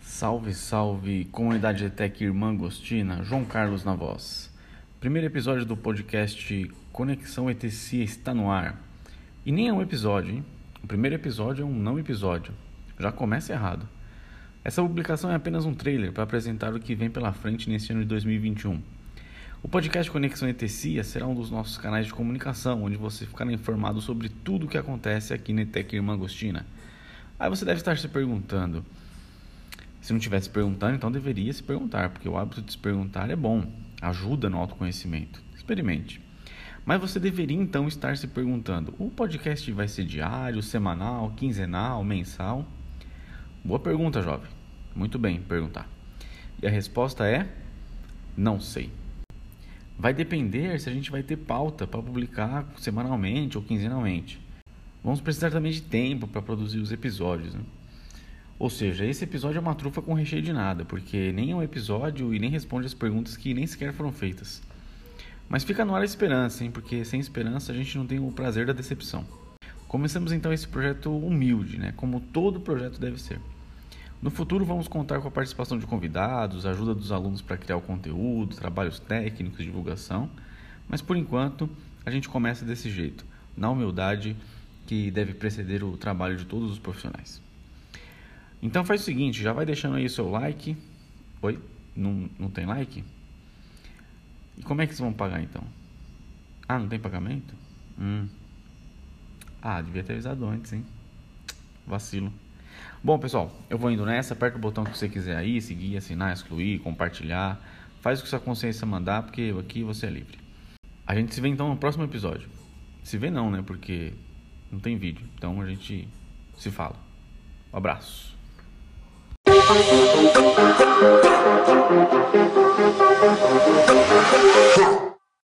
Salve, salve, comunidade Tech Irmã Agostina, João Carlos na voz. Primeiro episódio do podcast Conexão ETC está no ar. E nem é um episódio, hein? O primeiro episódio é um não episódio. Já começa errado. Essa publicação é apenas um trailer para apresentar o que vem pela frente nesse ano de 2021. O podcast Conexão ETC será um dos nossos canais de comunicação, onde você ficará informado sobre tudo o que acontece aqui na Tech Irmã Agostina. Aí você deve estar se perguntando se não estivesse perguntando, então deveria se perguntar, porque o hábito de se perguntar é bom, ajuda no autoconhecimento. Experimente. Mas você deveria então estar se perguntando: o podcast vai ser diário, semanal, quinzenal, mensal? Boa pergunta, jovem. Muito bem perguntar. E a resposta é: não sei. Vai depender se a gente vai ter pauta para publicar semanalmente ou quinzenalmente. Vamos precisar também de tempo para produzir os episódios. Né? Ou seja, esse episódio é uma trufa com recheio de nada, porque nem é um episódio e nem responde as perguntas que nem sequer foram feitas. Mas fica no ar a esperança, hein? porque sem esperança a gente não tem o prazer da decepção. Começamos então esse projeto humilde, né? como todo projeto deve ser. No futuro vamos contar com a participação de convidados, ajuda dos alunos para criar o conteúdo, trabalhos técnicos, divulgação, mas por enquanto a gente começa desse jeito, na humildade que deve preceder o trabalho de todos os profissionais. Então faz o seguinte, já vai deixando aí o seu like. Oi? Não, não tem like? E como é que vocês vão pagar então? Ah, não tem pagamento? Hum. Ah, devia ter avisado antes, hein? Vacilo. Bom, pessoal, eu vou indo nessa. Aperta o botão que você quiser aí, seguir, assinar, excluir, compartilhar. Faz o que sua consciência mandar, porque aqui você é livre. A gente se vê então no próximo episódio. Se vê não, né? Porque não tem vídeo. Então a gente se fala. Um abraço.